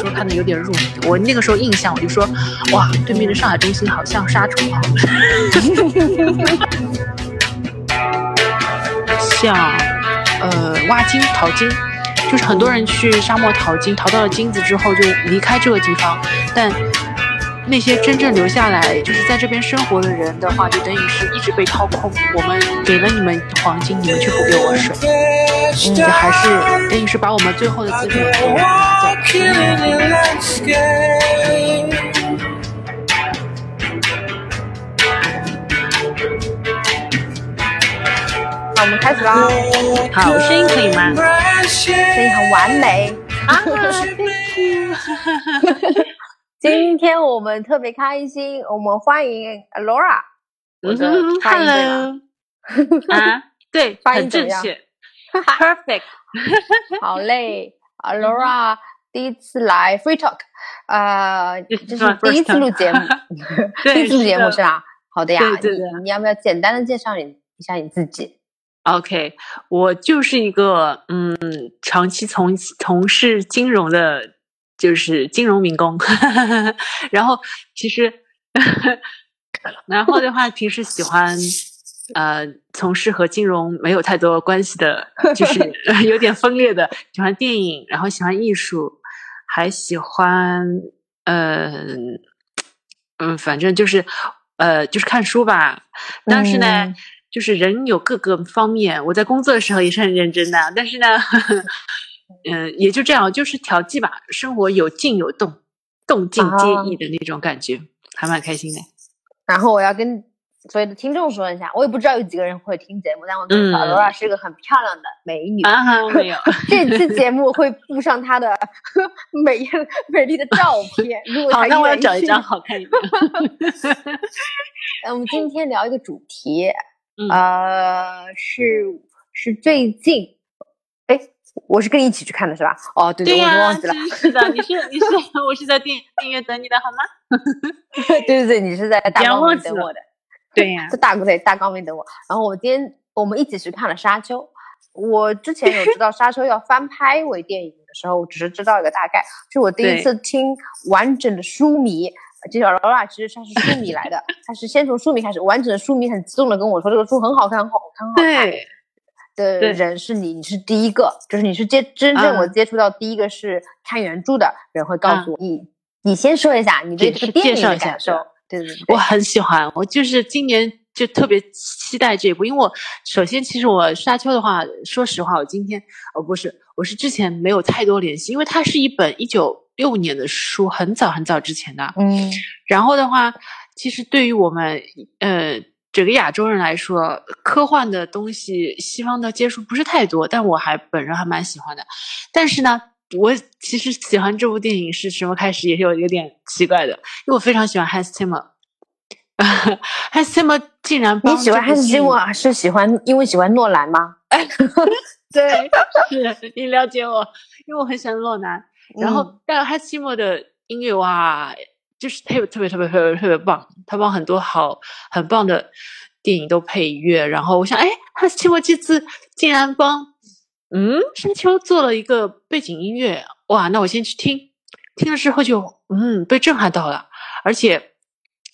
说看的有点入迷。我那个时候印象，我就说，哇，对面的上海中心好像沙虫啊，像呃挖金淘金，就是很多人去沙漠淘金，淘到了金子之后就离开这个地方，但。那些真正留下来，就是在这边生活的人的话，就等于是一直被掏空。我们给了你们黄金，你们却不给我水，嗯，就还是等于是把我们最后的资源拿走。好，我们开始啦。好，声音可以吗？声音很完美啊！今天我们特别开心，我们欢迎 Laura。我的发音对吗？啊，对，发音正确，perfect。好嘞，Laura 第一次来 Free Talk，呃，这是第一次录节目，第一次录节目是吧？好的呀，你要不要简单的介绍你一下你自己？OK，我就是一个嗯，长期从从事金融的。就是金融民工，然后其实，然后的话，平时喜欢呃从事和金融没有太多关系的，就是 有点分裂的，喜欢电影，然后喜欢艺术，还喜欢嗯嗯，反正就是呃就是看书吧。但是呢，就是人有各个方面，我在工作的时候也是很认真的，但是呢。嗯，也就这样，就是调剂吧。生活有静有动，动静皆宜的那种感觉，还蛮开心的。然后我要跟所有的听众说一下，我也不知道有几个人会听节目，但我觉得罗拉是一个很漂亮的美女啊。没有，这期节目会附上她的 美美丽的照片。好，那我要找一张好看一点。我们今天聊一个主题，呃，是是最近，哎。我是跟你一起去看的是吧？哦，对对，我忘记了。是的，你是你是，我是在电电影院等你的好吗？对对对，你是在大光明等我的。对呀，在大对大光明等我。然后我今天我们一起去看了《沙丘》。我之前有知道《沙丘》要翻拍为电影的时候，我只是知道一个大概。是我第一次听完整的书迷，这小劳拉其实他是书迷来的，他是先从书迷开始，完整的书迷很激动的跟我说这个书很好看，很好看，很好看。的人是你，你是第一个，就是你是接真正我接触到第一个是看原著的人会告诉我你，你先说一下你对这个电影的感受。对对对，我很喜欢，我就是今年就特别期待这一部，因为我首先其实我沙丘的话，说实话，我今天哦不是，我是之前没有太多联系，因为它是一本一九六五年的书，很早很早之前的。嗯，然后的话，其实对于我们呃。整个亚洲人来说，科幻的东西西方的接触不是太多，但我还本人还蛮喜欢的。但是呢，我其实喜欢这部电影是什么开始也是有有点奇怪的，因为我非常喜欢 Hans Zimmer，Hans Zimmer 竟然你喜欢 Hans Zimmer 是喜欢因为喜欢诺兰吗？对，是你了解我，因为我很喜欢诺兰。然后，但 Hans Zimmer 的音乐哇。就是特别特别特别特别特别棒，他帮很多好很棒的电影都配乐。然后我想，哎，他期末这次竟然帮嗯山丘做了一个背景音乐，哇！那我先去听，听了之后就嗯被震撼到了。而且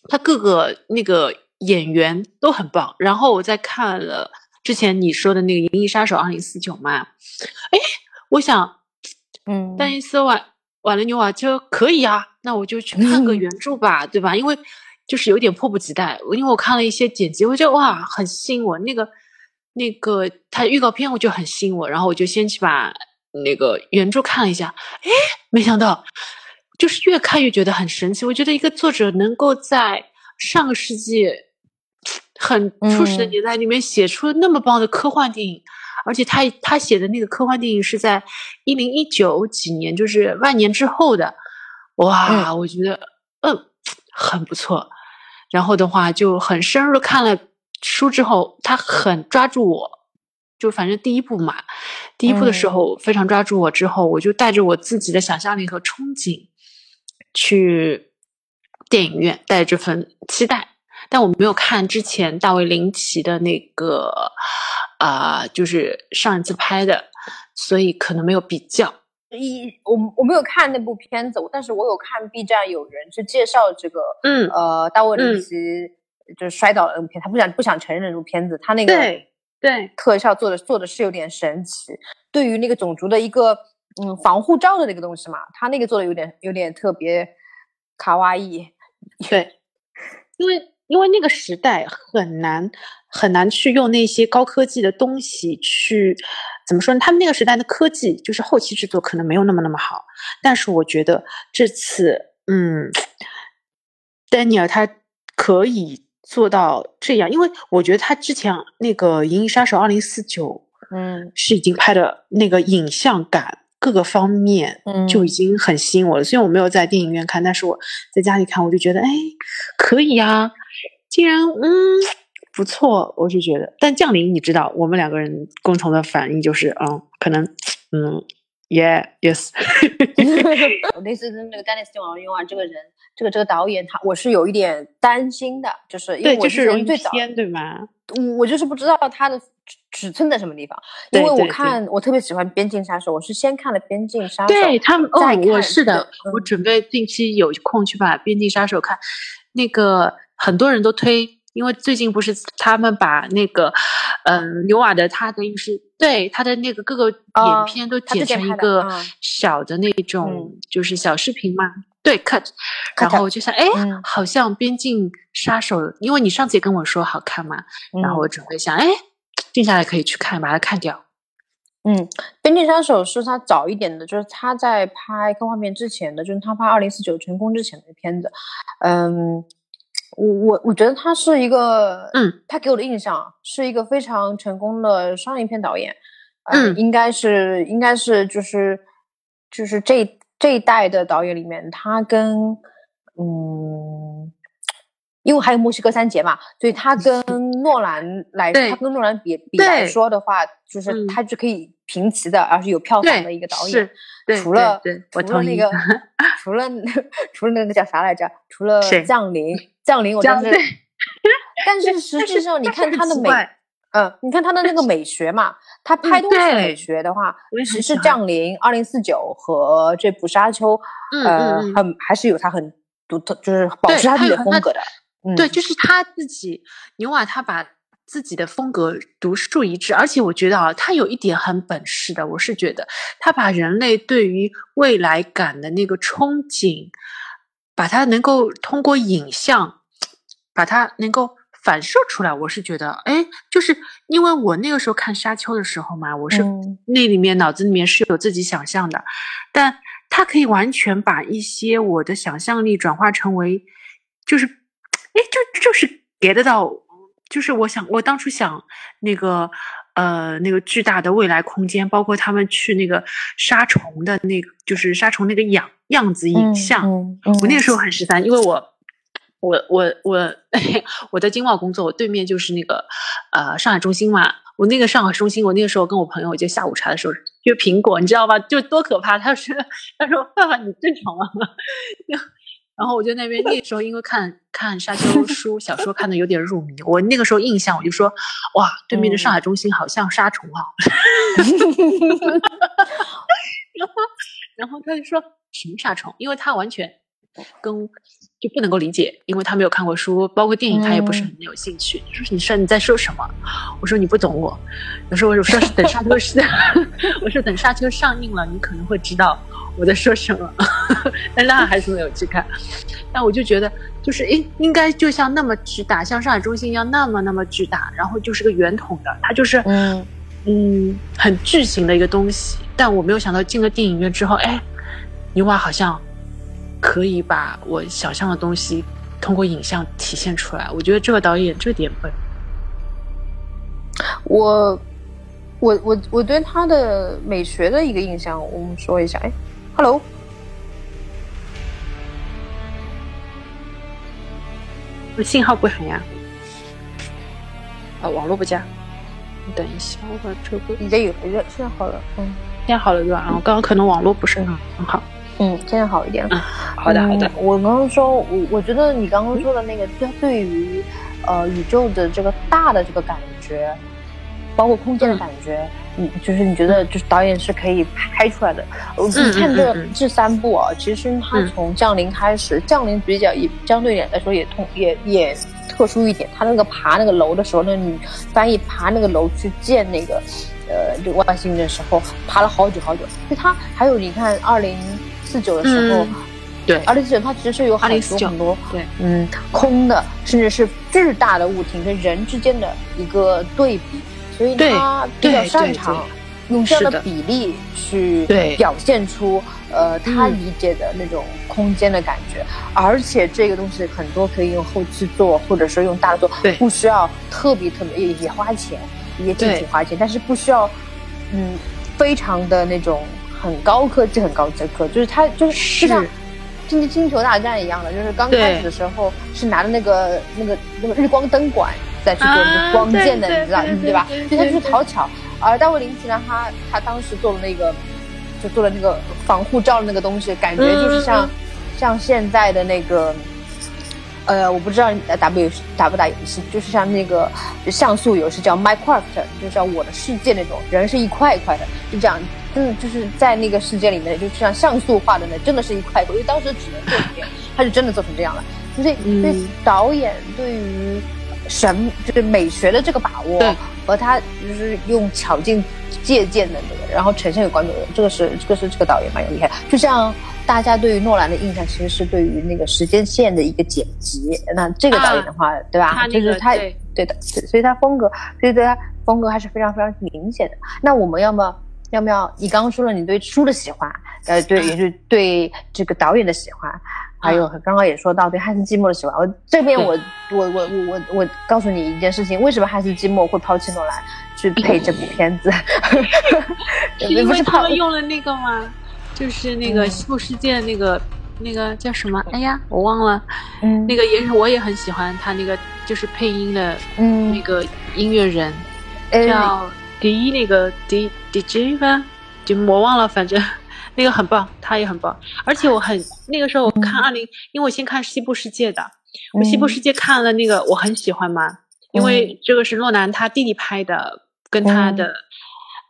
他各个那个演员都很棒。然后我再看了之前你说的那个《银翼杀手二零四九》嘛，哎，我想，嗯，丹尼斯瓦瓦伦纽瓦就可以啊。那我就去看个原著吧，对吧？因为就是有点迫不及待。因为我看了一些剪辑，我觉得哇，很吸引我。那个那个他预告片我就很吸引我，然后我就先去把那个原著看了一下。哎，没想到，就是越看越觉得很神奇。我觉得一个作者能够在上个世纪很初始的年代里面写出那么棒的科幻电影，而且他他写的那个科幻电影是在一零一九几年，就是万年之后的。哇，我觉得嗯很不错，然后的话就很深入看了书之后，他很抓住我，就反正第一部嘛，第一部的时候非常抓住我，之后我就带着我自己的想象力和憧憬去电影院，带着这份期待，但我没有看之前大卫林奇的那个啊，就是上一次拍的，所以可能没有比较。一我我没有看那部片子，但是我有看 B 站有人去介绍这个，嗯呃，大卫林奇就是摔倒了那部片，他不想不想承认那部片子，他那个对对。特效做的做的是有点神奇，对于那个种族的一个嗯防护罩的那个东西嘛，他那个做的有点有点特别卡哇伊，对，因为因为那个时代很难很难去用那些高科技的东西去怎么说呢？他们那个时代的科技就是后期制作可能没有那么那么好，但是我觉得这次嗯，丹尼尔他可以做到这样，因为我觉得他之前那个《银翼杀手二零四九》嗯是已经拍的那个影像感各个方面嗯就已经很吸引我了。虽然我没有在电影院看，但是我在家里看，我就觉得哎，可以呀、竟然嗯不错，我是觉得。但降临，你知道，我们两个人共同的反应就是，嗯，可能，嗯，yeah yes，我 那次跟那个丹尼斯·王用啊这个人，这个这个导演，他我是有一点担心的，就是因为，我之就是容易前最偏，对吗？我我就是不知道他的尺尺寸在什么地方，因为我看我特别喜欢《边境杀手》，我是先看了《边境杀手》，对他们，哦再，看我是的，嗯我准备近期有空去把《边境杀手》看。那个很多人都推，因为最近不是他们把那个，嗯、牛瓦的他等于是对他的那个各个啊影片都剪成一个嗯小的那种，嗯就是小视频嘛。对，cut，然后我就想，哎，嗯好像《边境杀手》，因为你上次也跟我说好看嘛，然后嗯我准备想，哎，静下来可以去看，把它看掉。嗯，《边境杀手》是他早一点的，就是他在拍科幻片之前的，就是他拍《二零四九成功》之前的片子。嗯，我我我觉得他是一个，嗯，他给我的印象是一个非常成功的商业片导演。呃嗯应该是应该是就是就是这这一代的导演里面，他跟嗯。因为还有墨西哥三杰嘛，所以他跟 诺兰来，他跟诺兰比比来说的话，就是嗯他是可以平齐的，而且有票房的一个导演。是，对，除了。除了那个，除了除了那个叫啥来着？除了降临，降临我降真是，但是 实际上你看他的美，美，嗯，你看他的那个美学嘛，他拍东西美学的话，其实《很喜欢降临》二零四九和这部《沙丘》，嗯呃，很还是有他很独特，就是保持他自己的风格的。嗯，对，就是他自己，牛瓦他把自己的风格独树一帜，而且我觉得啊，他有一点很本事的，我是觉得他把人类对于未来感的那个憧憬，把它能够通过影像，把它能够反射出来。我是觉得，哎，就是因为我那个时候看《沙丘》的时候嘛，我是嗯那里面脑子里面是有自己想象的，但他可以完全把一些我的想象力转化成为，就是，哎，就就是 get 到，就是我想我当初想那个呃那个巨大的未来空间，包括他们去那个杀虫的那个，就是杀虫那个样样子影像，嗯嗯我那个时候很十三，因为我。我我我 我在经贸工作，我对面就是那个呃上海中心嘛。我那个上海中心，我那个时候跟我朋友就下午茶的时候，就苹果，你知道吧？就多可怕！他说他说爸爸你正常吗？然后我就那边那时候因为看看沙丘书小说看的有点入迷，我那个时候印象我就说哇，对面的上海中心好像沙虫啊。然后然后他就说什么沙虫？因为他完全跟就不能够理解，因为他没有看过书，包括电影他也不是很有兴趣。你说你说你在说什么？我说你不懂我。我说我说等沙丘 是，我说等沙丘上映了，你可能会知道我在说什么。但他还是没有去看。但我就觉得，就是应，应该就像那么巨大，像上海中心一样那么那么巨大，然后就是个圆筒的，它就是嗯嗯很巨型的一个东西。但我没有想到进了电影院之后，哎，牛娃好像可以把我想象的东西通过影像体现出来。我觉得这个导演这点笨。我我我我对他的美学的一个印象，我们说一下。哎，Hello，信号不好呀？啊，网络不佳。你等一下，我把这个已经有了，现在好了。嗯现在好了对吧？然后刚刚可能网络不是很很好。嗯，现在好一点了。嗯，好的好的嗯。我刚刚说，我我觉得你刚刚说的那个，对对于呃宇宙的这个大的这个感觉，包括空间的感觉，嗯，就是你觉得就是导演是可以拍出来的。我你看这这三部啊，其实它从降临开始，降临比较也相对点来说也痛也也特殊一点，他那个爬那个楼的时候，那个女翻译爬那个楼去见那个呃这个外星人的时候，爬了好久好久。就他还有你看二零四九的时候。对，二零四九它其实是有很多很多，对，嗯，空的，甚至是巨大的物体跟人之间的一个对比，所以他比较擅长用这样的比例去表现出呃他理解的那种空间的感觉，而且这个东西很多可以用后期做，或者说用大做，不需要特别特别也也花钱，也挺挺花钱，但是不需要嗯非常的那种很高科技很高科技，就是它就是就像。星星球大战一样的，就是刚开始的时候是拿着那个那个那个日光灯管再去做那个光剑的，你知道对吧？所以他就是讨巧。而大卫林奇呢，他他当时做了那个，就做了那个防护罩的那个东西，感觉就是像像现在的那个。呃，我不知道打不打不打游戏，就是像那个像素游戏叫 Minecraft，就叫我的世界那种，人是一块一块的，就这样，嗯，就是在那个世界里面，就像像素化的那，真的是一块一块，因为当时只能做这样，他就真的做成这样了。所以，对导演对于审就是美学的这个把握，和他就是用巧劲借鉴的那个，然后呈现给观众的，这个是这个是这个导演蛮有厉害，就像。大家对于诺兰的印象其实是对于那个时间线的一个剪辑。那这个导演的话，对吧？就是他，对的，所以他风格，所以对他风格还是非常非常明显的。那我们要么要不要？你刚刚说了你对书的喜欢，呃，对，也是对这个导演的喜欢，还有刚刚也说到对汉斯季默的喜欢。我这边我我我我我我告诉你一件事情，为什么汉斯季默会抛弃诺兰去配这部片子？是因为他们用了那个吗？就是那个西部世界那个那个叫什么？哎呀，我忘了。嗯，那个也是我也很喜欢他那个就是配音的嗯那个音乐人，叫迪那个迪迪 J 吧，就我忘了，反正那个很棒，他也很棒。而且我很那个时候我看二零，因为我先看西部世界的，我西部世界看了那个我很喜欢嘛，因为这个是诺兰他弟弟拍的，跟他的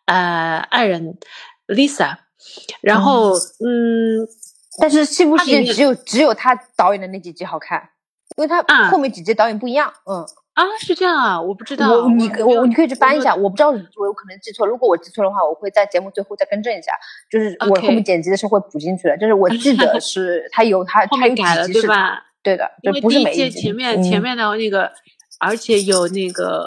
呃爱人 Lisa。然后，嗯，但是《西部世界》只有只有他导演的那几集好看，因为他后面几集导演不一样。嗯啊，是这样啊，我不知道。我你我你可以去翻一下，我不知道我有可能记错。如果我记错的话，我会在节目最后再更正一下。就是我后面剪辑的时候会补进去的。就是我记得 是他有他他有几集是吧？对的，就不是每一届前面前面的那个，而且有那个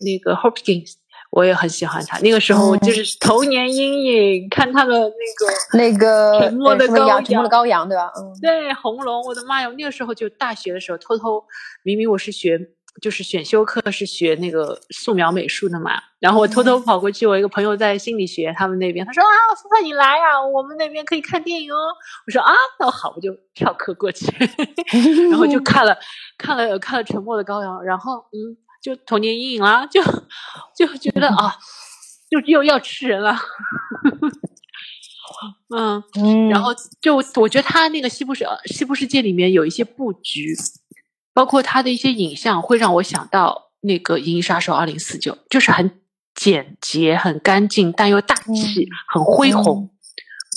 那个 Hopkins。我也很喜欢他，那个时候就是童年阴影，看他的那个 那个沉默的羔羊，沉默的羔羊，对吧？嗯，对，红龙，我的妈呀！那个时候就大学的时候，偷偷明明我是学就是选修课是学那个素描美术的嘛，然后我偷偷跑过去，我一个朋友在心理学他们那边，他说啊，福凡你来啊，我们那边可以看电影哦。我说啊，那好，我就跳课过去，然后就看了看了看了沉默的羔羊，然后嗯。就童年阴影了，就就觉得啊，就又要吃人了，嗯，然后就我觉得他那个西部世西部世界里面有一些布局，包括他的一些影像，会让我想到那个《银翼杀手二零四九》，就是很简洁、很干净，但又大气、很恢宏。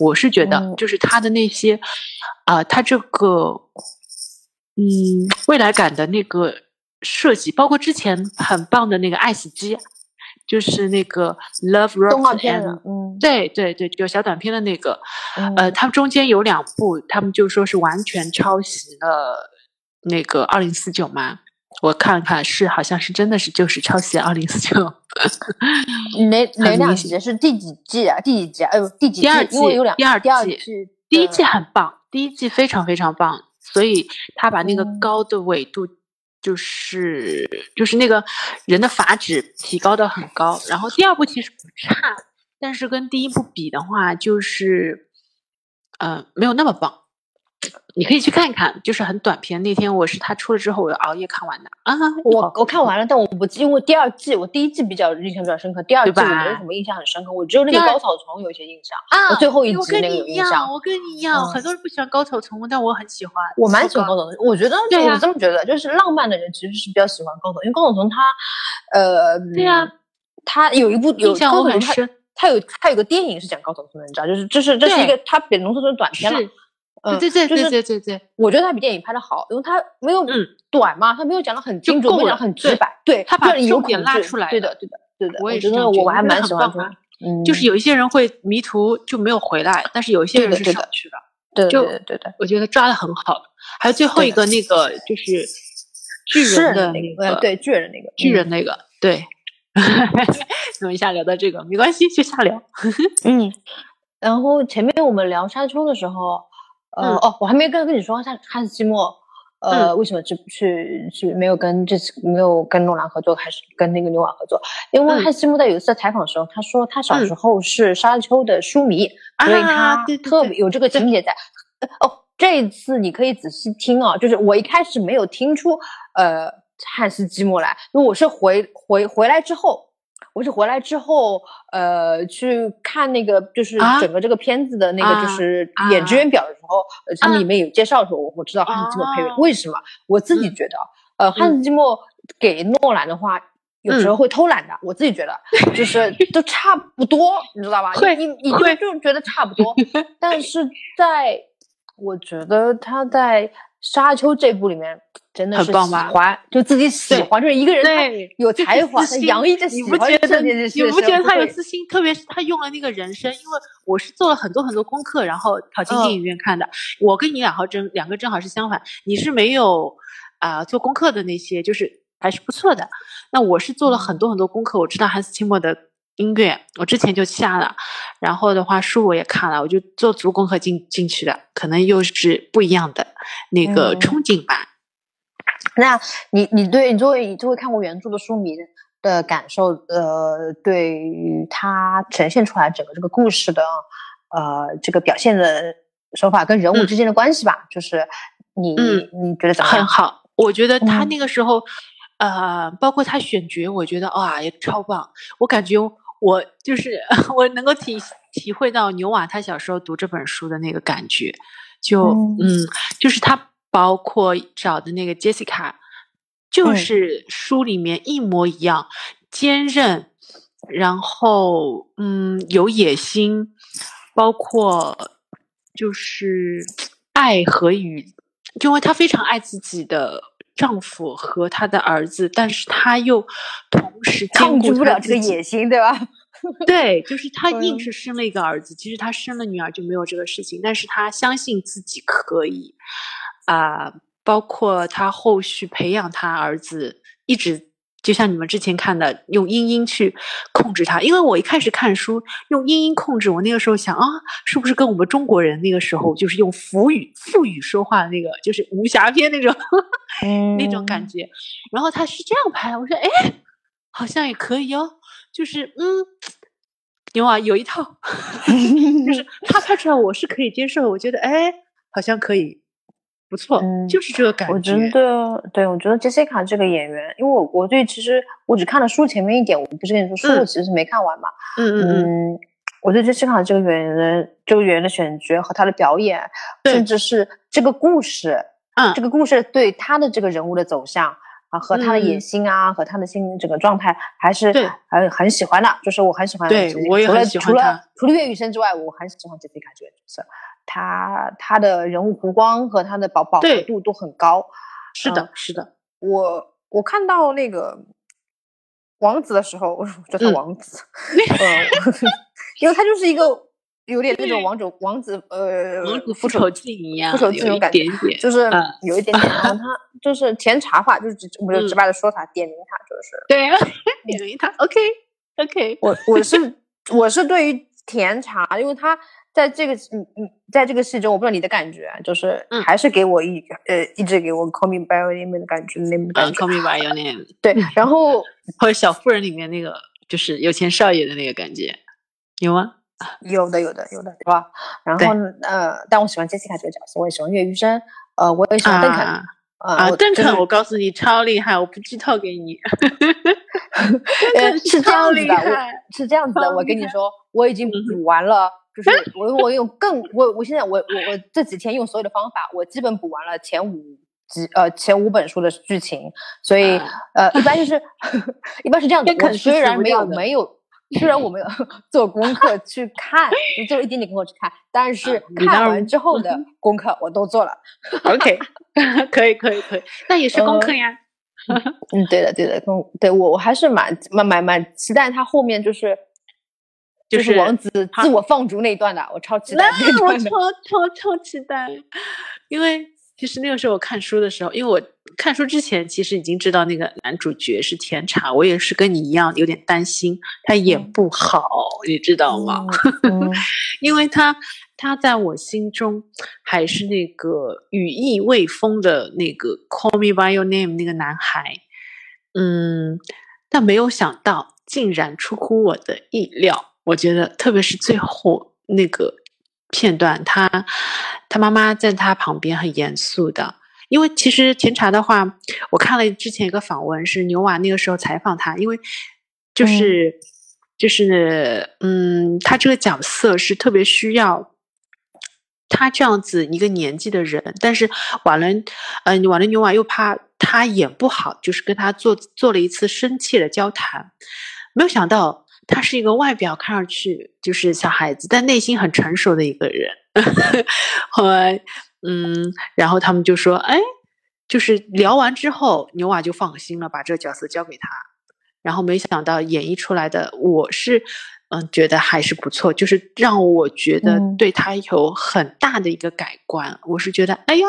我是觉得，就是他的那些啊，他这个嗯未来感的那个。设计包括之前很棒的那个《爱死机》，就是那个 Love Rock and 嗯，对对对，就小短片的那个，呃，他们中间有两部，他们就说是完全抄袭了那个二零四九吗。我看看是好像是真的是就是抄袭二零四九。哪哪两集是第几季啊？第几集？哎呦，第几季？第二季，第二第二季，第一季很棒，第一季非常非常棒，所以他把那个高的纬度。就是就是那个人的法旨提高的很高，然后第二部其实不差，但是跟第一部比的话，就是呃没有那么棒。你可以去看一看，就是很短片。那天我是他出了之后，我熬夜看完的啊。我我看完了，但我不记，因为第二季我第一季比较印象比较深刻，第二季我没有什么印象很深刻，我只有那个高草丛有一些印象啊。最后一集那个有印象。我跟你一样，很多人不喜欢高草丛，但我很喜欢。我蛮喜欢高草丛，我觉得我这么觉得，就是浪漫的人其实是比较喜欢高草，因为高草丛它，呃，对呀。他有一部有印象很深。他有他有个电影是讲高草丛的，你知道，就是这是这是一个他给浓缩成短片了。对对对就是对对对，我觉得他比电影拍的好，因为他没有嗯短嘛，他没有讲的很就精准，没有讲很直白，对，他把让你有重点拉出来对的，对的，对的。我也觉得我还蛮喜欢他就是有一些人会迷途就没有回来，但是有一些人是上去了，对对对对对，我觉得抓的很好。还有最后一个那个就是巨人的那那个，呃对巨人那个巨人那个，对。怎么一下聊到这个？没关系，就瞎聊。嗯，然后前面我们聊沙丘的时候，呃、嗯哦，我还没跟跟你说汉汉斯季默，呃，为什么去去去没有跟这次没有跟诺兰合作，还是跟那个牛瓦合作？因为嗯汉斯季默在有一次采访的时候，他说他小时候是沙丘的书迷，所以他特别有这个情节在。呃哦，这一次你可以仔细听啊，就是我一开始没有听出呃汉斯季默来，因为我是回回回来之后。我是回来之后，呃，去看那个就是啊整个这个片子的那个就啊是啊演职员表的时候，呃，他们啊里面有介绍的时候，我我知道汉斯季默配为什么？我自己嗯觉得，呃，汉斯季默给诺兰的话，有时候会偷懒的。我自己觉得，就是都差不多，你知道吧？会你你就就觉得差不多，但是在我觉得他在《沙丘》这部里面真的是喜欢，就自己喜欢，就是一个人有才华，他洋溢着喜你不觉得欢这件事情的时候，你不觉得他有自信？特别是他用了那个人声，因为我是做了很多很多功课，然后跑进电影院看的。我跟你两号正两个正好是相反，你是没有啊、做功课的那些，就是还是不错的。那我是做了很多很多功课，我知道汉斯季默的音乐，我之前就下了，然后的话书我也看了，我就做足功课进进去的，可能又是不一样的那个嗯憧憬吧。那你你对你作为你作为看过原著的书迷的感受，呃，对于他呈现出来整个这个故事的呃这个表现的手法跟人物嗯之间的关系吧，就是你、嗯你觉得怎么样？很好，我觉得他嗯那个时候，呃，包括他选角，我觉得哇也超棒。我感觉我就是 我能够体体会到牛瓦他小时候读这本书的那个感觉，就嗯。嗯就是他包括找的那个 Jessica，就嗯是书里面一模一样，坚韧，然后嗯有野心，包括就是爱和与，因为他非常爱自己的丈夫和她的儿子，但是她又同时兼顾不了这个野心，对吧？对，就是她硬嗯是生了一个儿子，其实她生了女儿就没有这个事情，但是她相信自己可以，啊、包括她后续培养她儿子，一直就像你们之前看的，用英音去控制他。因为我一开始看书用英音控制，我那个时候想啊，是不是跟我们中国人那个时候就是用腹语腹语说话的那个，就是武侠片那种 那种感嗯觉。然后他是这样拍，我说哎，好像也可以哦，就是嗯。牛啊，有一套，就是他拍出来我是可以接受，我觉得哎，好像可以，不错，嗯就是这个感觉我觉。得，对我觉得杰西卡这个演员，因为我我对其实我只看了书前面一点，我不是跟你说书嗯我其实是没看完嘛，嗯嗯嗯，嗯，我对杰西卡这个演员的这个演员的选角和他的表演，甚至是这个故事，嗯这个故事对他的这个人物的走向啊，和他的野嗯心啊，和他的心整个状态，还是对很很喜欢的。就是我很喜欢对除了除了除了岳雨生之外，我很喜欢杰西卡这个角色。他他的人物弧光和他的饱饱和度都很高。是的嗯，是的，我我看到那个王子的时候，我叫他嗯王子，嗯，因为他就是一个有点那种王者王子呃王子复复仇记一样，复仇记那种感觉点点，就是嗯有一点点，然后他 就是甜茶话，就是直我们就直嗯。白的说他，点名他就是对，点名他，OK OK，我我是我是对于甜茶，因为他在这个嗯嗯，在这个戏中，我不知道你的感觉，就是嗯还是给我一呃一直给我 Call Me by Your Name 的感觉，那种感嗯觉。，Call me by your name，对，然后 或者小妇人里面那个就是有钱少爷的那个感觉，有吗？有的有的有的，对吧？然后呃，但我喜欢 Jessica 这个角色，我也喜欢岳余生，呃，我也喜欢邓肯。啊呃啊，邓肯，我就是我告诉你超厉害，我不剧透给你。呃，是这样子的，是这样子的，我跟你说，我已经嗯补完了，就是我我用更我我现在我我我这几天用所有的方法，我基本补完了前五集呃前五本书的剧情，所以呃一般就是 一般是这样的。我虽然没有没有，虽然我没有 做功课去看，就做一点点功课去看，但是看完之后的功课我都做了。OK，可以可以可以，那也是功课呀。嗯，对的对的，功对我我还是蛮蛮蛮蛮期待他后面就是就是王子自我放逐那一段的，我超期待那我超超超期待，因为。其实那个时候我看书的时候，因为我看书之前其实已经知道那个男主角是甜茶，我也是跟你一样有点担心他演不好，你知道吗？因为他他在我心中还是那个羽翼未丰的那个 Call Me by Your Name 那个男孩，嗯，但没有想到竟然出乎我的意料，我觉得特别是最后那个。片段，他他妈妈在他旁边很严肃的，因为其实甜茶的话，我看了之前一个访问，是牛娃那个时候采访他，因为就是就是嗯，他这个角色是特别需要他这样子一个年纪的人，但是瓦伦嗯瓦伦牛娃又怕他演不好，就是跟他做做了一次深切的交谈，没有想到。他是一个外表看上去就是小孩子，但内心很成熟的一个人。后 来，嗯，然后他们就说：“哎，就是聊完之后，牛娃就放心了，把这个角色交给他。然后没想到演绎出来的，我是嗯觉得还是不错，就是让我觉得对他有很大的一个改观。我是觉得，哎呀。”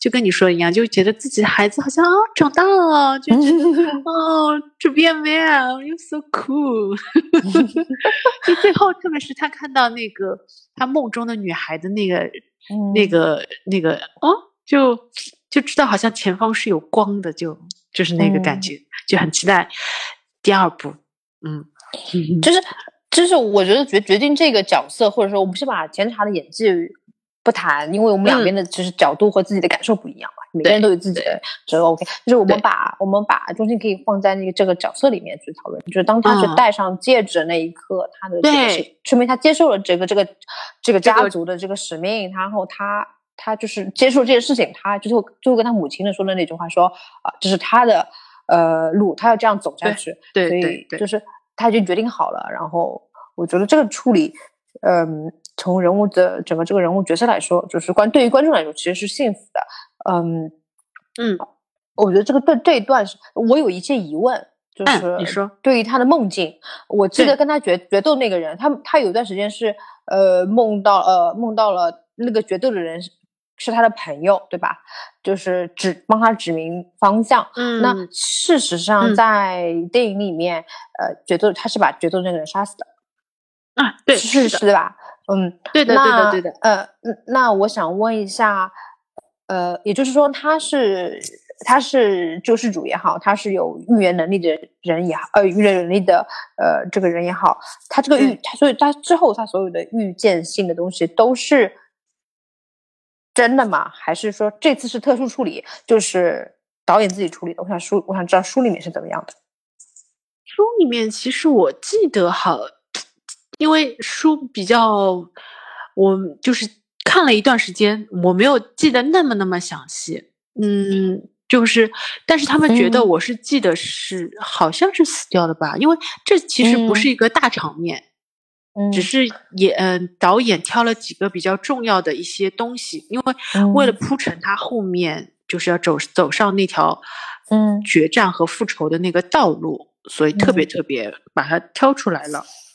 就跟你说一样，就觉得自己的孩子好像啊长大了，就觉得 哦 be a man，you so cool。就最后，特别是他看到那个他梦中的女孩的那个、那个、那个，哦，就就知道好像前方是有光的，就就是那个感觉，就很期待第二部。嗯，就是就是，我觉得决决定这个角色，或者说我们是把甜茶的演技。不谈，因为我们两边的就是角度和自己的感受不一样嘛，每个人都有自己的这个 OK。就是我们把我们把中心可以放在那个这个角色里面去讨论，就是当他去戴上戒指的那一刻，他的这个说明他接受了这个这个这个家族的这个使命，然后他他就是接受这件事情，他最后最后跟他母亲的说的那句话说啊，这是他的呃路，他要这样走下去，对，所以就是他已经决定好了。然后我觉得这个处理，嗯。从人物的整个这个人物角色来说，就是观对于观众来说其实是幸福的。嗯嗯，我觉得这个对这一段是我有一些疑问，就是你说对于他的梦境，我记得跟他决决斗那个人，他他有一段时间是呃梦到呃梦到了那个决斗的人是他的朋友，对吧？就是指帮他指明方向。嗯，那事实上在电影里面，呃，决斗他是把决斗那个人杀死的。啊，对，是是，对吧？嗯，对的，对的，对的。呃，那我想问一下，呃，也就是说，他是他是救世主也好，他是有预言能力的人也好，呃，预言能力的呃这个人也好，他这个预，他所以他之后他所有的预见性的东西都是真的吗？还是说这次是特殊处理，就是导演自己处理的？我想书，我想知道书里面是怎么样的。书里面其实我记得好。因为书比较，我就是看了一段时间，我没有记得那么那么详细。嗯，就是，但是他们觉得我是记得是好像是死掉的吧？因为这其实不是一个大场面，只是演嗯导演挑了几个比较重要的一些东西，因为为了铺陈他后面就是要走走上那条嗯决战和复仇的那个道路，所以特别特别把它挑出来了。嗯，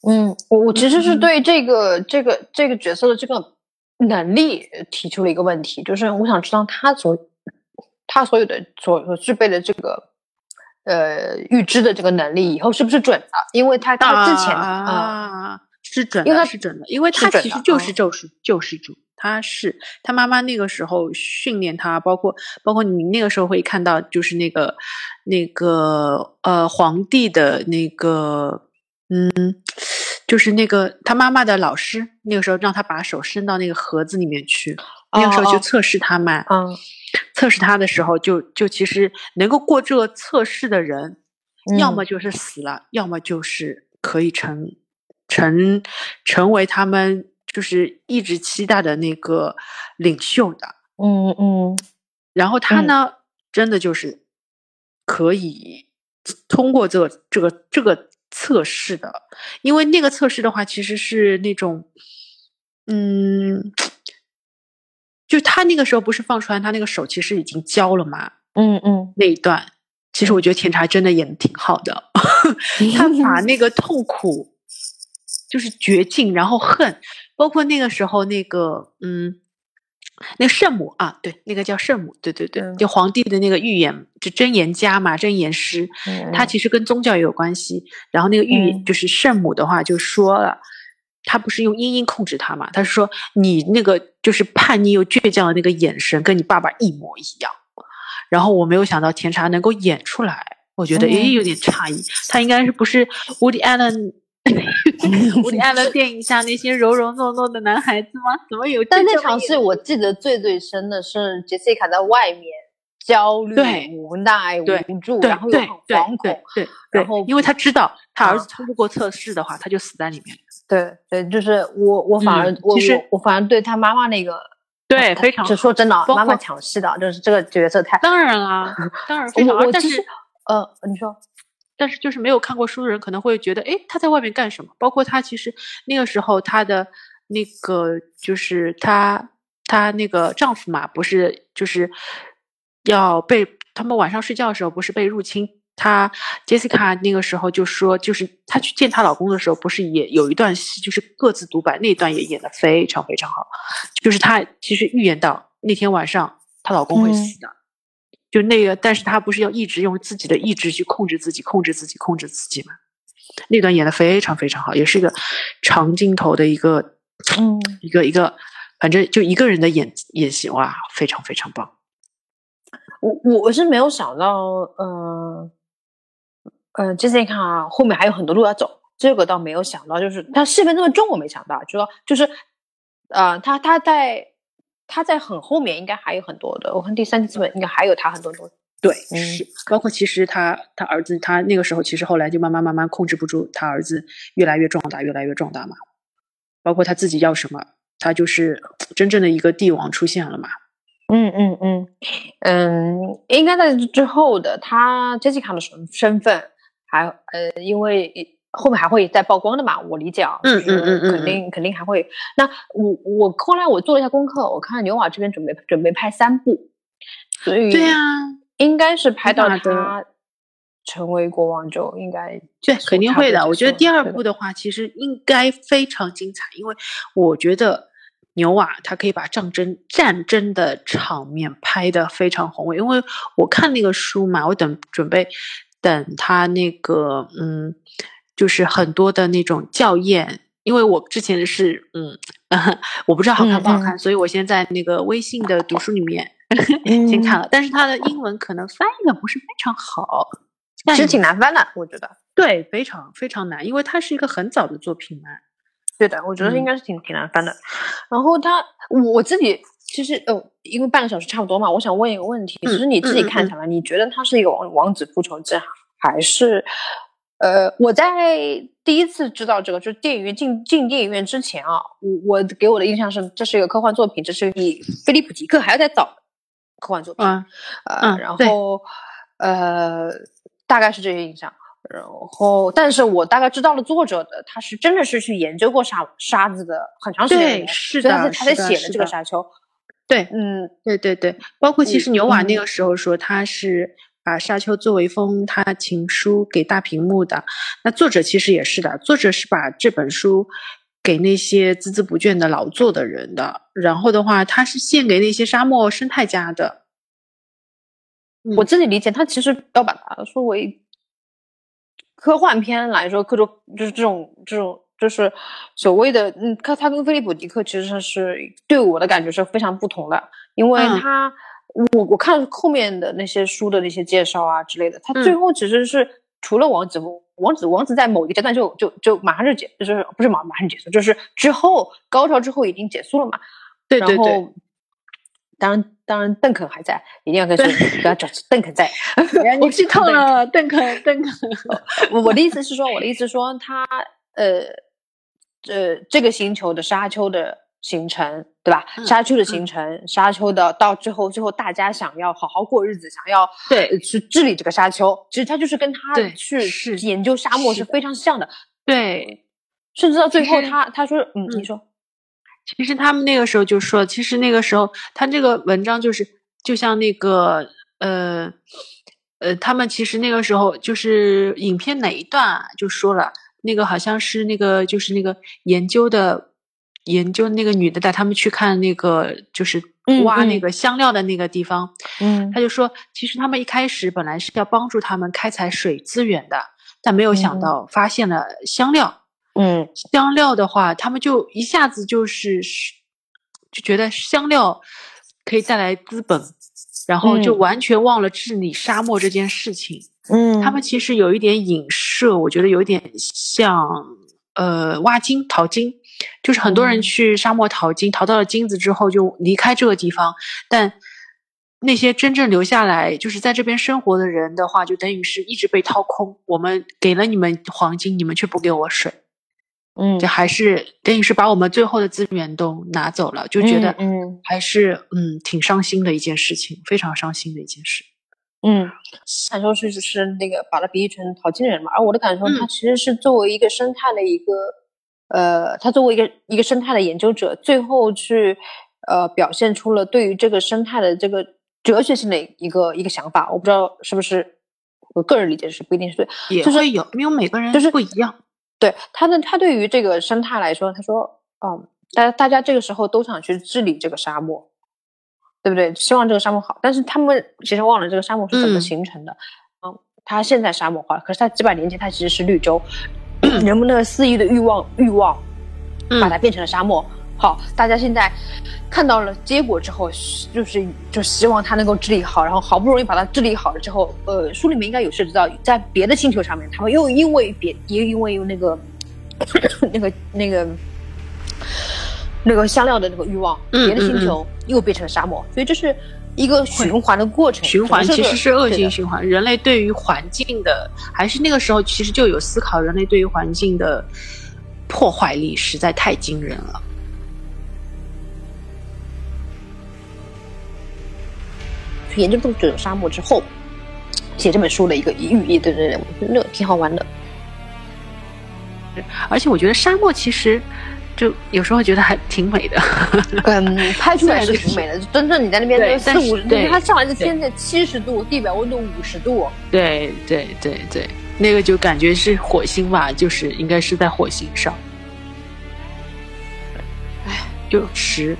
我我其实是对这个这个这个角色的这个能力提出了一个问题，就是我想知道他所他所有的所所具备的这个呃预知的这个能力以后是不是准的？因为他他之前啊是准的，是准的，因为他其实就是救世救世主，他是他妈妈那个时候训练他，包括包括你那个时候会看到，就是那个那个呃皇帝的那个。嗯，就是那个他妈妈的老师，那个时候让他把手伸到那个盒子里面去，那个时候就测试他嘛。嗯，测试他的时候，就就其实能够过这个测试的人，要么就是死了，要么就是可以成成成为他们就是一直期待的那个领袖的。嗯嗯，然后他呢，真的就是可以通过这个这个这个测试的，因为那个测试的话，其实是那种，嗯，就他那个时候不是放出来，他那个手其实已经焦了嘛，嗯嗯，那一段，其实我觉得甜茶真的演的挺好的，他把那个痛苦，就是绝境，然后恨，包括那个时候那个，嗯。那圣母啊，对，那个叫圣母，对对对，就皇帝的那个预言，就真言家嘛，真言师，他其实跟宗教也有关系。然后那个预言就是圣母的话就说了，他不是用阴阴控制他嘛？他是说你那个就是叛逆又倔强的那个眼神，跟你爸爸一模一样。然后我没有想到甜茶能够演出来，我觉得也有点诧异，他应该是不是 Woody Allen？我看了电影下那些柔柔糯糯的男孩子吗？怎么有？但那场戏我记得最最深的是杰西卡在外面焦虑、无奈、无助，然后又很惶恐。对，然后因为他知道他儿子通不过测试的话，他就死在里面。对对，就是我我反而我我反而对他妈妈那个对非常，就说真的，妈妈抢戏的，就是这个角色太当然了，当然非常。我其实呃，你说。但是就是没有看过书的人可能会觉得，哎，他在外面干什么？包括他其实那个时候他的那个就是他他那个丈夫嘛，不是就是要被他们晚上睡觉的时候不是被入侵？他杰西卡那个时候就说，就是她去见她老公的时候，不是也有一段戏，就是各自独白那段也演得非常非常好，就是她其实预言到那天晚上她老公会死的。就那个，但是他不是要一直用自己的意志去控制自己，控制自己，控制自己嘛？那段演的非常非常好，也是一个长镜头的一个，嗯，一个一个，反正就一个人的演演戏，哇，非常非常棒。我我我是没有想到，呃，呃，Jessica 后面还有很多路要走，这个倒没有想到，就是他戏份那么重，我没想到，就说就是，呃，他他在。他在很后面应该还有很多的，我看第三集本应该还有他很多东西。对，是包括其实他他儿子他那个时候其实后来就慢慢慢慢控制不住他儿子越来越壮大越来越壮大嘛，包括他自己要什么，他就是真正的一个帝王出现了嘛。嗯嗯嗯嗯，应该在之后的他 Jessica 的身身份还呃因为。后面还会再曝光的嘛？我理解啊，嗯嗯嗯嗯，肯定肯定还会。那我我后来我做了一下功课，我看牛瓦这边准备准备拍三部，所以对呀，应该是拍到他成为国王就应该对，肯定会的。我觉得第二部的话，其实应该非常精彩，因为我觉得牛瓦他可以把战争战争的场面拍得非常宏伟。因为我看那个书嘛，我等准备等他那个嗯。就是很多的那种校验，因为我之前是嗯，我不知道好看不好看，所以我先在那个微信的读书里面 先看了，但是它的英文可能翻译的不是非常好，其实挺难翻的，我觉得对，非常非常难，因为它是一个很早的作品嘛。对的，我觉得应该是挺挺难翻的。然后他我自己其实呃，因为半个小时差不多嘛，我想问一个问题，其实你自己看下来，你觉得它是一个王王子复仇记，还是？呃，我在第一次知道这个，就是电影院进进电影院之前啊，我我给我的印象是这是一个科幻作品，这是比菲利普迪克还要再早科幻作品，呃，然后呃，大概是这些印象。然后，但是我大概知道了作者的，他是真的是去研究过沙沙子的很长时间，对是的，他才写的这个沙丘。对，嗯，对对对，包括其实牛瓦那个时候说他是。把沙丘作为封他情书给大屏幕的，那作者其实也是的，作者是把这本书给那些孜孜不倦的劳作的人的，然后的话，他是献给那些沙漠生态家的。我自己理解，他其实要把它说为科幻片来说，各种就是这种这种就是所谓的，嗯，他他跟菲利普迪克其实是对我的感觉是非常不同的，因为他。我我看后面的那些书的那些介绍啊之类的，他最后其实是除了王子，王子王子在某一个阶段就就就马上就结，就是不是马马上结束，就是之后高潮之后已经结束了嘛。对对对。当然当然，邓肯还在，一定要跟说不要找邓肯在。我剧透了，邓肯邓肯。我我的意思是说，我的意思说他呃呃这个星球的沙丘的形成对吧？嗯沙丘的形成，沙丘的到最后，最后大家想要好好过日子，想要对。呃去治理这个沙丘，其实他就是跟他对去是研究沙漠是非常像的，对，甚至到最后他他说，嗯，你嗯说，其实他们那个时候就说，其实那个时候他这个文章就是就像那个呃呃，他们其实那个时候就是影片哪一段啊，就说了那个好像是那个就是那个研究的研究那个女的带他们去看那个就是挖那个香料的那个地方，嗯他就说，其实他们一开始本来是要帮助他们开采水资源的，但没有想嗯到发现了香料。嗯香料的话，他们就一下子就是是就觉得香料可以带来资本，然后就嗯完全忘了治理沙漠这件事情。嗯，他们其实有一点影射，我觉得有一点像呃挖金淘金，就是很多人嗯去沙漠淘金，淘到了金子之后就离开这个地方，但那些真正留下来就是在这边生活的人的话，就等于是一直被掏空。我们给了你们黄金，你们却不给我水，嗯就还是等于是把我们最后的资源都拿走了，就觉得嗯还是嗯挺伤心的一件事情，非常伤心的一件事。嗯，感受是就是那个把它比喻成淘金人嘛，而我的感受，它嗯其实是作为一个生态的一个，呃，他作为一个一个生态的研究者，最后去呃表现出了对于这个生态的这个哲学性的一个一个想法，我不知道是不是我个人理解是不一定是对，就是也会有，因为每个人就是不一样。对他的他对于这个生态来说，他说，嗯，大家大家这个时候都想去治理这个沙漠，对不对？希望这个沙漠好，但是他们其实忘了这个沙漠是怎么嗯形成的。嗯，它现在沙漠化，可是它几百年前它其实是绿洲，人们那个肆意的欲望欲望，把嗯它变成了沙漠。好，大家现在看到了结果之后，就是就希望它能够治理好，然后好不容易把它治理好了之后，呃，书里面应该有涉及到，在别的星球上面，他们又因为别也因为有那个 那个那个那个香料的那个欲望，嗯别的星球又变成了沙漠，所以这是一个循环的过程。循环其实是恶性循环，人类对于环境的，还是那个时候其实就有思考，人类对于环境的破坏力实在太惊人了。去研究这个沙漠之后，写这本书的一个寓意，对对对，我觉得挺好玩的。而且我觉得沙漠其实就有时候觉得还挺美的。嗯，拍出来 是挺美的，真正你在那边四五，但是它上来的天在七十度，地表温度五十度，对对对对，那个就感觉是火星吧，就是应该是在火星上。哎，就是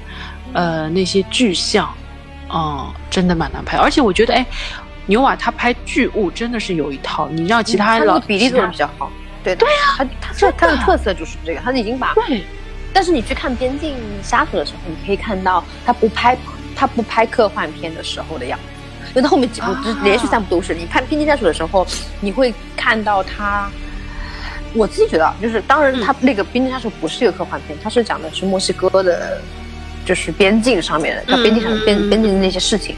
呃那些巨像，嗯，真的蛮难拍。而且我觉得，哎，牛瓦他拍巨物真的是有一套，你让其他老个比例做的比较好。对对呀，啊，他他他的特色就是这个，他已经把。对但是你去看《边境杀手》的时候，你可以看到他不拍他不拍科幻片的时候的样子，因为他后面几部连续三部都是。你看《边境杀手》的时候，你会看到他。我自己觉得啊，就是当然，他那个《边境杀手》不是一个科幻片，它是讲的是墨西哥的，就是边境上面的，他边境上边边境的那些事情。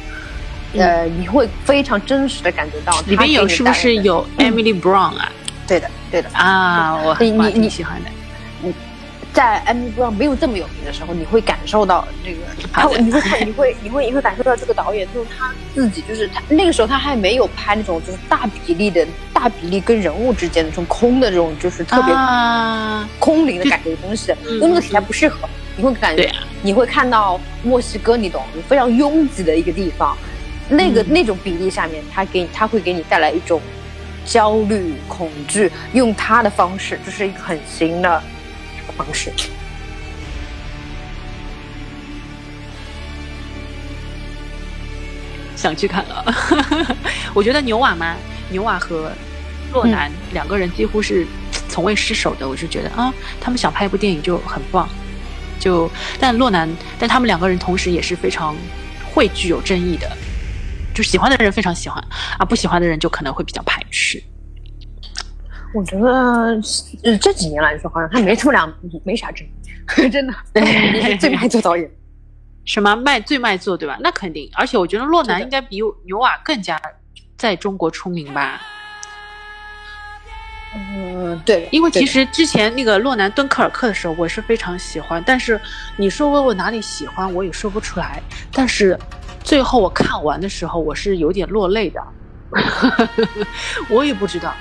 呃，你会非常真实的感觉到里边有是不是有嗯 Emily Brown 啊？对的，对的。啊，我你你喜欢的。在 Brown 没有这么有名的时候，你会感受到这个，你会看，你会你会你会感受到这个导演就是他自己，就是他那个时候他还没有拍那种就是大比例的大比例跟人物之间的这种空的这种就是特别啊，空灵的感觉的东西，嗯。因为那个题材不适合，你会感觉你会看到墨西哥，你懂，非常拥挤的一个地方，那个嗯。那种比例下面，他给他会给你带来一种焦虑、恐惧，用他的方式，这是一个很新的方式。想去看了。我觉得牛瓦嘛，牛瓦和洛南两个人几乎是从未失手的。我就觉得啊，他们想拍一部电影就很棒。就但洛南，但他们两个人同时也是非常会具有争议的。就喜欢的人非常喜欢啊，不喜欢的人就可能会比较排斥。我觉得，呃，这几年来说，好像他没什么两，没啥争议，真的，最卖座导演。什么卖最卖座对吧？那肯定，而且我觉得洛南应该比牛瓦更加在中国出名吧。嗯，对，因为其实之前那个洛南敦刻尔克的时候，我是非常喜欢，但是你说问我哪里喜欢，我也说不出来。但是最后我看完的时候，我是有点落泪的，我也不知道。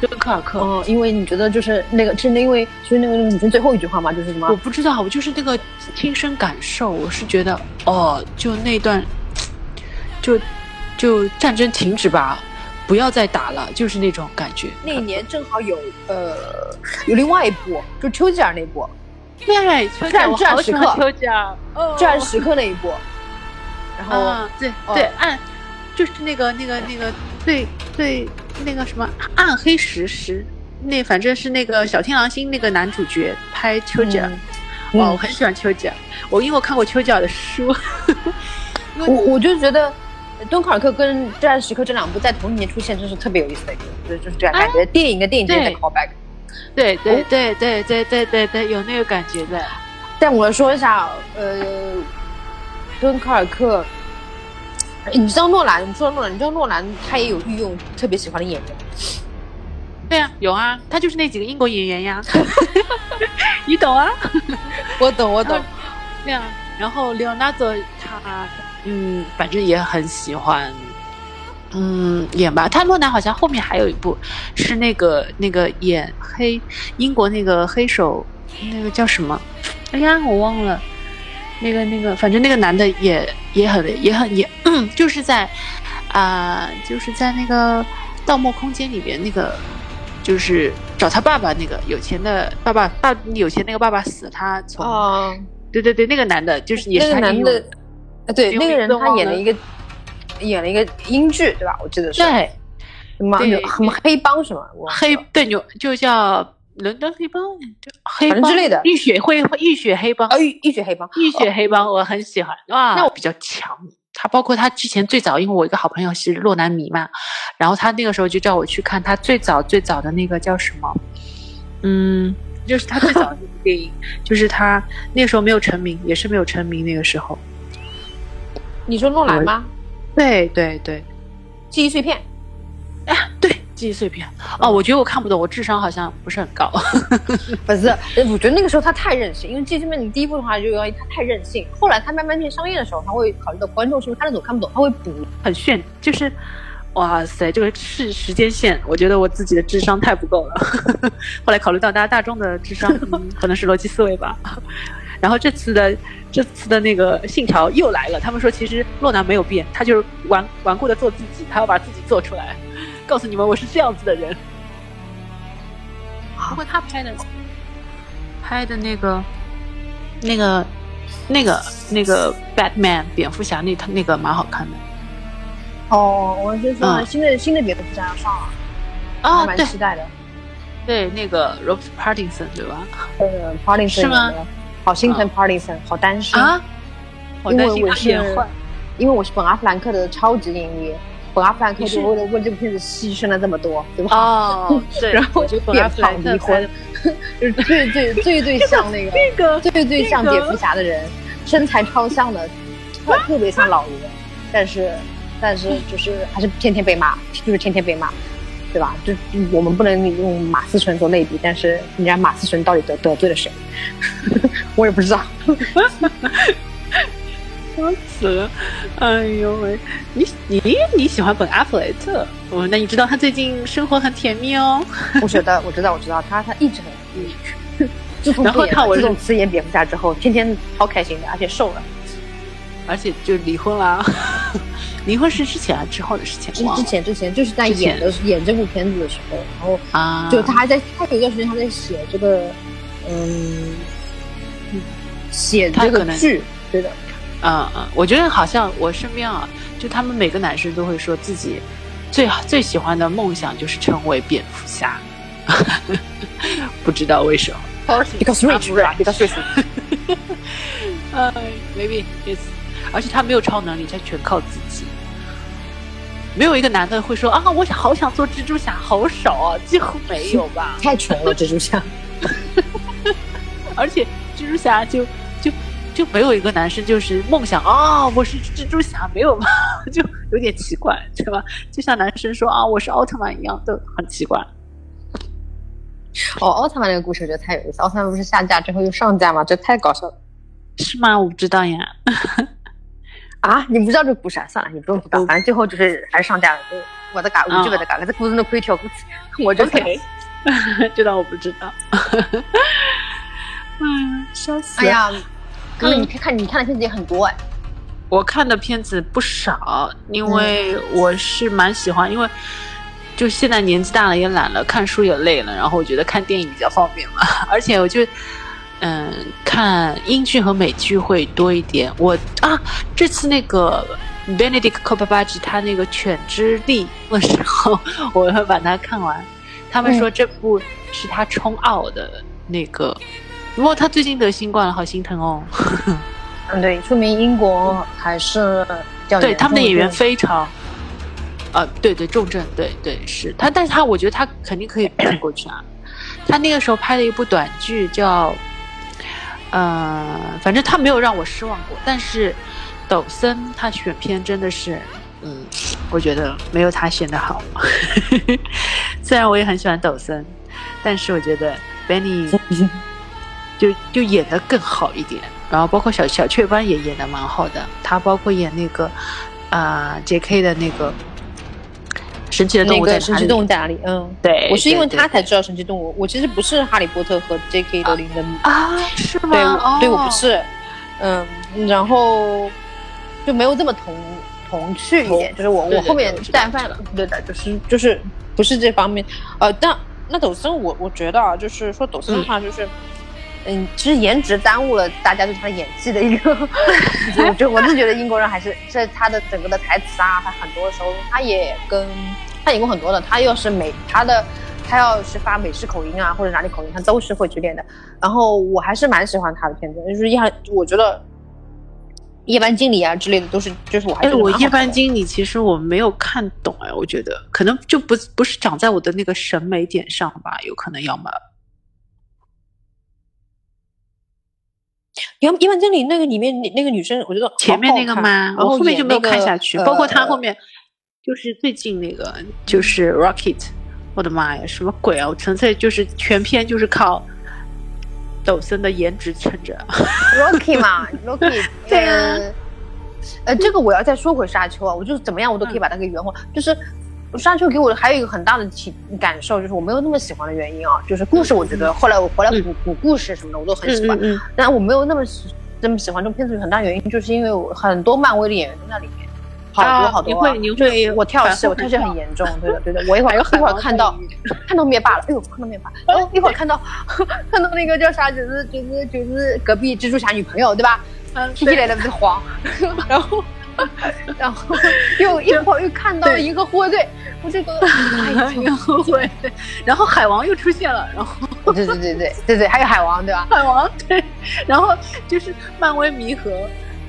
敦刻尔克，哦，因为你觉得就是那个是那因为就是那个女生最后一句话嘛，就是什么？我不知道，我就是那个亲身感受，我是觉得哦，就那段，就就战争停止吧，不要再打了，就是那种感觉。那一年正好有呃有另外一部，就丘吉尔那部。对，丘吉战尔，我好喜欢战时刻。丘吉尔，哦《战时刻》那一部，然后、啊，对哦。对，按就是那个那个那个最最那个什么暗黑史诗，那反正是那个小天狼星那个男主角拍丘吉尔，嗯哇，我很喜欢丘吉尔，我因为我看过丘吉尔的书，我我就觉得。敦刻尔克跟《战时刻》这两部在同一年出现，真是特别有意思的一个，就是就是这样感觉，电影跟电影之间的 callback。对对对对对对对对，有那个感觉的。但我说一下，呃，敦刻尔克，你知道诺兰？你说诺兰，你知道诺兰他也有御用特别喜欢的演员，对啊，有啊，他就是那几个英国演员呀，你懂啊？我懂，我懂。对啊，然后 Leonardo 他嗯，反正也很喜欢，嗯，演吧。他诺兰好像后面还有一部是那个那个演黑英国那个黑手，那个叫什么？哎呀，我忘了。那个那个，反正那个男的也也很也很也，就是在啊、就是在那个《盗墓空间》里边那个，就是找他爸爸那个有钱的爸爸，爸有钱那个爸爸死，他从、啊，对对对，那个男的就是也那是男的，啊对，那个人他演了一个演了一个英剧，对吧？我记得是。对。什么什么黑帮什么黑对牛就叫伦敦黑帮，就黑帮之类的浴血会浴血黑帮啊，浴浴血黑帮，浴血黑帮我很喜欢哇，那我比较强。他包括他之前最早，因为我一个好朋友是洛南迷嘛，然后他那个时候就叫我去看他最早最早的那个叫什么，嗯，就是他最早的那部电影，就是他那个时候没有成名，也是没有成名那个时候。你说诺兰吗？对对对，记忆碎片，哎呀，对，记忆碎片哦，我觉得我看不懂，我智商好像不是很高。不是，呃我觉得那个时候他太任性，因为记忆碎片你第一部的话就要他太任性，后来他慢慢变商业的时候，他会考虑到观众是不是看得懂看不懂，他会补。很炫，就是哇塞，这个是时间线，我觉得我自己的智商太不够了。后来考虑到大家大众的智商，嗯、可能是逻辑思维吧。然后这次的这次的那个信条又来了，他们说其实洛南没有变，他就是顽顽固的做自己，他要把自己做出来，告诉你们我是这样子的人。不过他拍的拍的那个那个那个那个 Batman 蝙蝠侠那他那个蛮好看的。哦，我是说嗯新的、新的蝙蝠侠要上了，啊，蛮期待的。对，那个 Robert Pattinson 对吧？呃，Partington 是吗？好心疼 Partington，好担心啊，好因担心他为我是演坏。因为我是本阿弗兰克的超级影迷，本阿弗兰克你是就为了为这部片子牺牲了这么多，对吧？哦，对，然后我觉得本变胖离婚，就是最最最最像那个那个最最像蝙蝠侠的人，身材超像的，特特别像老爷，但是但是就是还是天天被骂，就是天天被骂，对吧？就我们不能用马思纯做类比，但是人家马思纯到底得得罪了谁，我也不知道。笑死了！哎呦喂，你你你喜欢本阿弗雷特？哦，那你知道他最近生活很甜蜜哦。我觉得我知道我知道，他他一直很嗯，自从然后看我是自从辞演蝙蝠侠之后，天天超开心的，而且瘦了。而且就离婚了。离婚是之前还是之后的事情？之前之前就是在演的演这部片子的时候，然后啊，就他还在，他有一段时间他在写这个，嗯，写这个剧，对的，嗯嗯，我觉得好像我身边啊，就他们每个男生都会说自己最最喜欢的梦想就是成为蝙蝠侠，不知道为什么。because rich，对吧？because rich，呃，maybe yes，而且他没有超能力，他全靠自己。没有一个男的会说啊，我好想做蜘蛛侠，好少啊，几乎没有吧。太穷了，蜘蛛侠。而且蜘蛛侠就就就没有一个男生就是梦想啊，我是蜘蛛侠，没有吧？就有点奇怪，对吧？就像男生说啊，我是奥特曼一样，都很奇怪。哦，奥特曼那个故事我觉得太有意思。奥特曼不是下架之后又上架吗？这太搞笑了。是吗？我不知道呀。啊，你不知道这个故事啊？算了，你不用知道，反正最后就是还是上架了。我的嘎，我就我的嘎了，这故事都可以跳。我就给，这道我不知道。嗯，笑死。哎呀，哥，你看，你看的片子也很多哎。我看的片子不少，因为我是蛮喜欢，因为就现在年纪大了也懒了，看书也累了，然后我觉得看电影比较方便嘛。而且我就嗯，看英剧和美剧会多一点。我啊，这次那个 Benedict Cumberbatch 他那个《犬之力》的时候，我会把它看完。他们说这部是他冲奥的那个，不过他最近得新冠了，好心疼哦。嗯，对，说明英国还是对他们的演员非常，呃，对对重症，对对是他，但是他我觉得他肯定可以撑过去啊。他那个时候拍了一部短剧叫，呃，反正他没有让我失望过。但是抖森他选片真的是，嗯，我觉得没有他选的好。虽然我也很喜欢抖森，但是我觉得 Benny 就就演的更好一点。然后包括小小雀斑也演的蛮好的，他包括演那个啊 J.K. 的那个神奇的动物在神奇动物在哪里？嗯，对，我是因为他才知道神奇动物。我其实不是哈利波特和 J.K. 罗琳的啊，是吗？对，对我不是，嗯，然后就没有这么童童趣一点，就是我我后面带饭了，对的，就是就是不是这方面。呃，但那抖森，我我觉得啊，就是说抖森的话，就是。嗯，其实颜值耽误了大家对他的演技的一个，我就我是觉得英国人还是在他的整个的台词啊，他很多时候他也跟他演过很多的，他要是美他的他要是发美式口音啊或者哪里口音，他都是会去练的。然后我还是蛮喜欢他的片子，就是夜我觉得夜班经理啊之类的都是，就是我还是我夜班经理其实我没有看懂哎，我觉得可能就不不是长在我的那个审美点上吧，有可能要么。《一万经理》那个里面那那个女生，我觉得前面那个吗？我后面就没有看下去。包括他后面，就是最近那个，就是《Rocket》，我的妈呀，什么鬼啊！我纯粹就是全篇就是靠抖森的颜值撑着。Rocky 嘛，Rocky，对啊。呃，这个我要再说回沙丘啊，我就是怎么样，我都可以把它给圆回，就是。沙丘给我的还有一个很大的体感受，就是我没有那么喜欢的原因啊，就是故事，我觉得后来我回来补补故事什么的，我都很喜欢。但我没有那么这么喜欢这部片子，有很大原因就是因为我很多漫威的演员都在里面，好多好多。你会你会我跳戏，我跳戏很严重，对的对的。我一会儿一会儿看到看到灭霸了，哎呦看到灭霸，然 后一会儿看到 看到那个叫啥，就是就是就是隔壁蜘蛛侠女朋友对吧？嗯，提起来的不是黄，然后。然后又一会儿又看到了银河护卫队，我这个银河护卫队，然后海王又出现了，然后对对对对对对，还有海王对吧？海王对，然后就是漫威迷和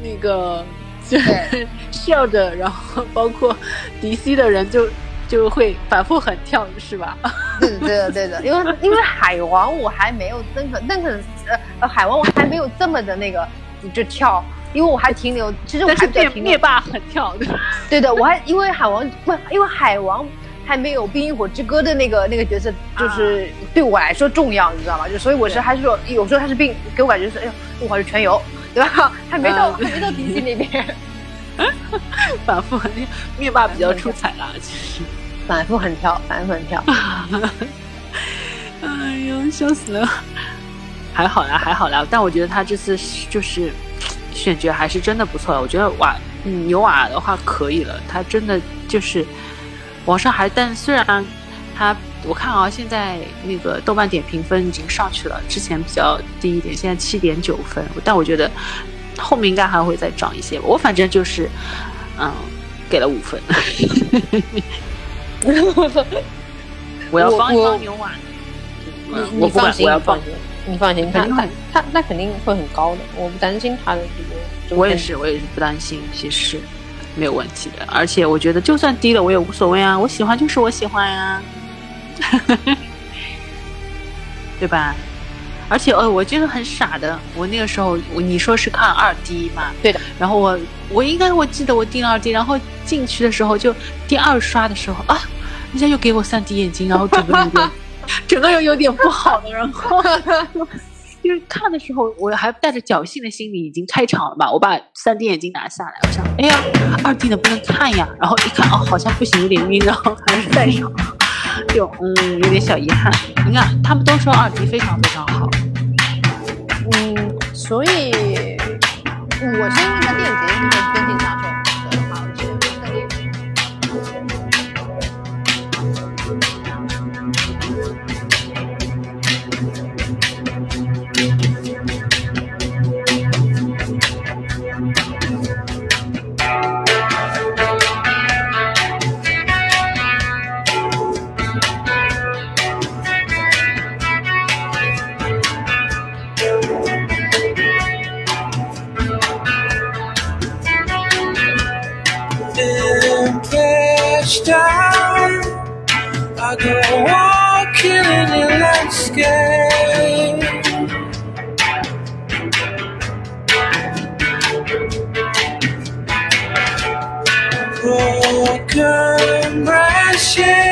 那个就是 笑着，然后包括 DC 的人就就会反复很跳，是吧？对的对的对的，因为因为海王我还没有那个那个呃海王我还没有这么的那个就跳。因为我还停留，其实我还比较停灭霸很跳的，对的，我还因为海王不，因为海王还没有《冰与火之歌》的那个那个角色，就是对我来说重要，你知道吗？就所以我是还是说，有时候他是病，给我感觉是，哎呦，我还是全游，对吧？还没到还没到 DC 那边，反复很跳灭霸比较出彩啦，其实。反复很跳，反复很跳，哎呦，笑死了，还好啦，还好啦，但我觉得他这次就是。选角还是真的不错，我觉得瓦牛瓦的话可以了，他真的就是网上还，但虽然他我看啊，现在那个豆瓣点评分已经上去了，之前比较低一点，现在七点九分，但我觉得后面应该还会再涨一些。我反正就是嗯，给了五分。我要帮一帮牛瓦，你你放心，我要放心。你放心，他他他那肯定会很高的，我不担心他的这个。我也是，我也是不担心，其实没有问题的。而且我觉得，就算低了，我也无所谓啊，我喜欢就是我喜欢呀，对吧？而且呃，我觉得很傻的，我那个时候，你说是看二 D 嘛？对的。然后我我应该我记得我订了二 D，然后进去的时候就第二刷的时候啊，人家又给我三 D 眼睛，然后整个那个。整个人有点不好的，然后就是看的时候，我还带着侥幸的心理，已经开场了吧？我把三 D 眼镜拿下来，我想，哎呀，二 D 的不能看呀。然后一看，哦，好像不行，有点晕，然后还是戴上，就嗯，有点小遗憾。你看，他们都说二 D 非常非常好，嗯，所以我是因为在电影节是会跟进杀 again. Broken brushes.